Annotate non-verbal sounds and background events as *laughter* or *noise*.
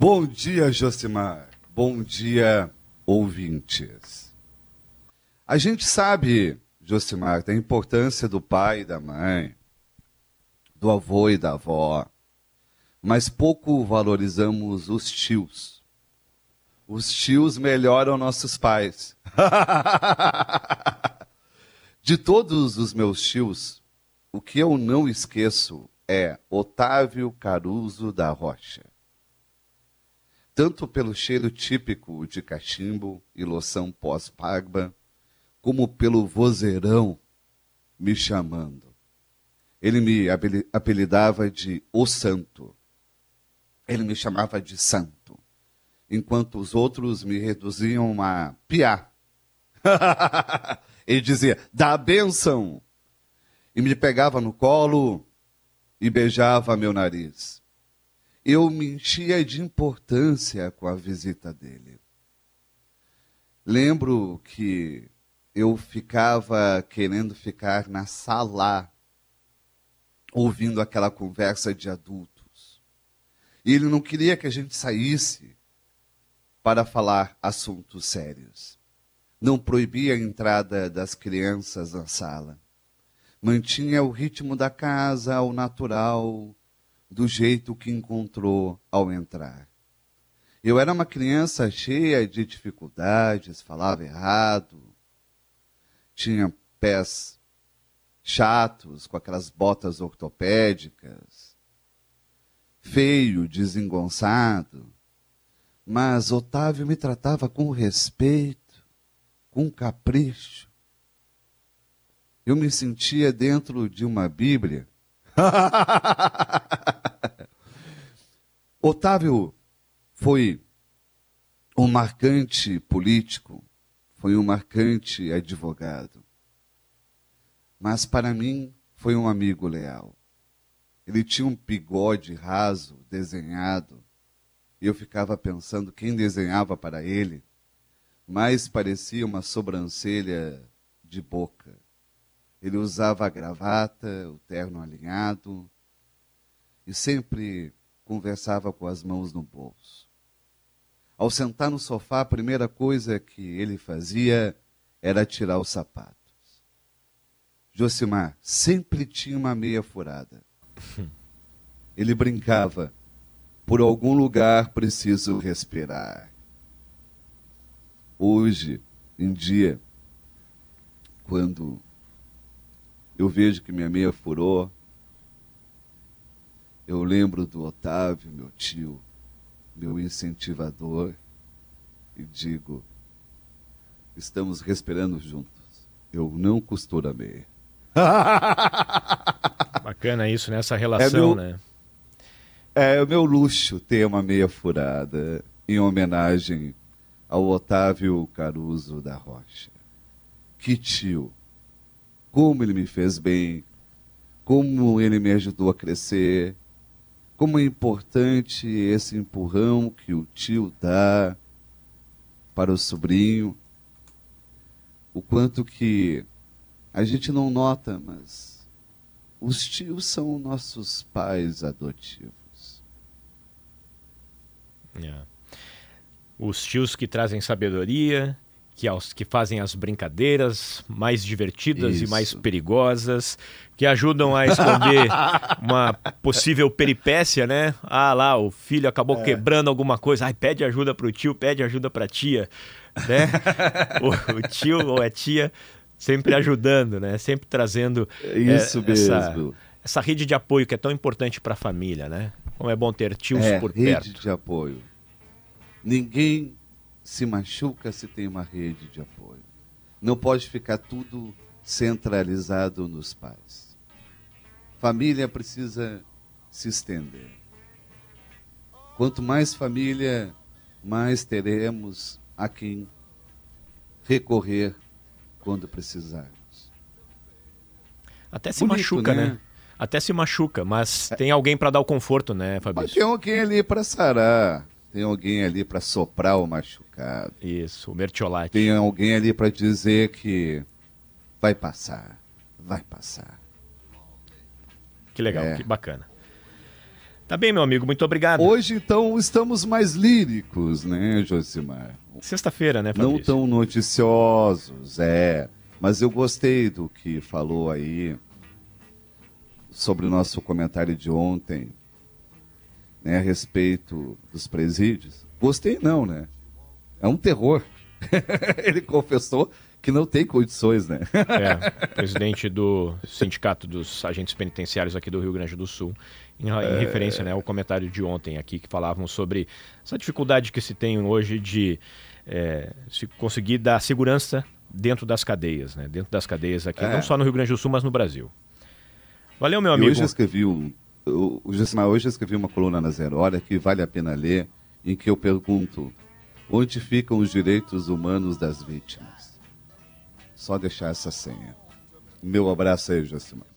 Bom dia, Josimar. Bom dia, ouvintes. A gente sabe, Josimar, da importância do pai e da mãe, do avô e da avó, mas pouco valorizamos os tios. Os tios melhoram nossos pais. *laughs* De todos os meus tios, o que eu não esqueço é Otávio Caruso da Rocha tanto pelo cheiro típico de cachimbo e loção pós-pagba, como pelo vozeirão me chamando. Ele me apelidava de O Santo. Ele me chamava de Santo, enquanto os outros me reduziam a piá. Ele *laughs* dizia, dá a benção. E me pegava no colo e beijava meu nariz eu me enchia de importância com a visita dele. Lembro que eu ficava querendo ficar na sala, ouvindo aquela conversa de adultos. E ele não queria que a gente saísse para falar assuntos sérios. Não proibia a entrada das crianças na sala. Mantinha o ritmo da casa ao natural, do jeito que encontrou ao entrar. Eu era uma criança cheia de dificuldades, falava errado, tinha pés chatos, com aquelas botas ortopédicas, feio, desengonçado. Mas Otávio me tratava com respeito, com capricho. Eu me sentia dentro de uma Bíblia *laughs* Otávio foi um marcante político, foi um marcante advogado. Mas para mim foi um amigo leal. Ele tinha um bigode raso, desenhado, e eu ficava pensando quem desenhava para ele, mais parecia uma sobrancelha de boca. Ele usava a gravata, o terno alinhado e sempre conversava com as mãos no bolso. Ao sentar no sofá, a primeira coisa que ele fazia era tirar os sapatos. Josimar sempre tinha uma meia furada. *laughs* Ele brincava, por algum lugar preciso respirar. Hoje, em dia, quando eu vejo que minha meia furou. Eu lembro do Otávio, meu tio, meu incentivador, e digo: estamos respirando juntos. Eu não costuro a meia. *laughs* Bacana isso, nessa né? relação, é meu, né? É o meu luxo ter uma meia furada em homenagem ao Otávio Caruso da Rocha. Que tio! Como ele me fez bem, como ele me ajudou a crescer, como é importante esse empurrão que o tio dá para o sobrinho, o quanto que a gente não nota, mas os tios são nossos pais adotivos. Yeah. É. Os tios que trazem sabedoria, que, aos, que fazem as brincadeiras mais divertidas Isso. e mais perigosas, que ajudam a esconder *laughs* uma possível peripécia, né? Ah, lá, o filho acabou é. quebrando alguma coisa, ai, pede ajuda pro tio, pede ajuda pra tia, né? *laughs* o, o, tio ou a tia sempre ajudando, né? Sempre trazendo Isso é, mesmo. Essa, essa rede de apoio que é tão importante para a família, né? Como é bom ter tios é, por rede perto. Rede de apoio. Ninguém se machuca se tem uma rede de apoio. Não pode ficar tudo centralizado nos pais. Família precisa se estender. Quanto mais família, mais teremos a quem recorrer quando precisarmos. Até se Bonito, machuca, né? né? Até se machuca, mas é. tem alguém para dar o conforto, né, Fabrício? Mas tem alguém ali para sarar. Tem alguém ali para soprar o machucado. Isso, o mertiolate. Tem alguém ali para dizer que vai passar, vai passar. Que legal, é. que bacana. Tá bem, meu amigo, muito obrigado. Hoje, então, estamos mais líricos, né, Josimar? Sexta-feira, né, Fabrício? Não tão noticiosos, é. Mas eu gostei do que falou aí sobre o nosso comentário de ontem, né, a respeito dos presídios. Gostei não, né? É um terror. *laughs* Ele confessou que não tem condições, né? é, *laughs* presidente do Sindicato dos Agentes Penitenciários aqui do Rio Grande do Sul, em, é... referência né, ao comentário de ontem aqui, que falavam sobre essa dificuldade que se tem hoje de é, se conseguir dar segurança dentro das cadeias, né? Dentro das cadeias aqui, é. não só no Rio Grande do Sul, mas no Brasil. Valeu, meu amigo. Eu escrevi um, o Gessimar, hoje eu escrevi uma coluna na Zero Hora que vale a pena ler, em que eu pergunto onde ficam os direitos humanos das vítimas. Só deixar essa senha. Meu abraço aí, Gessimar.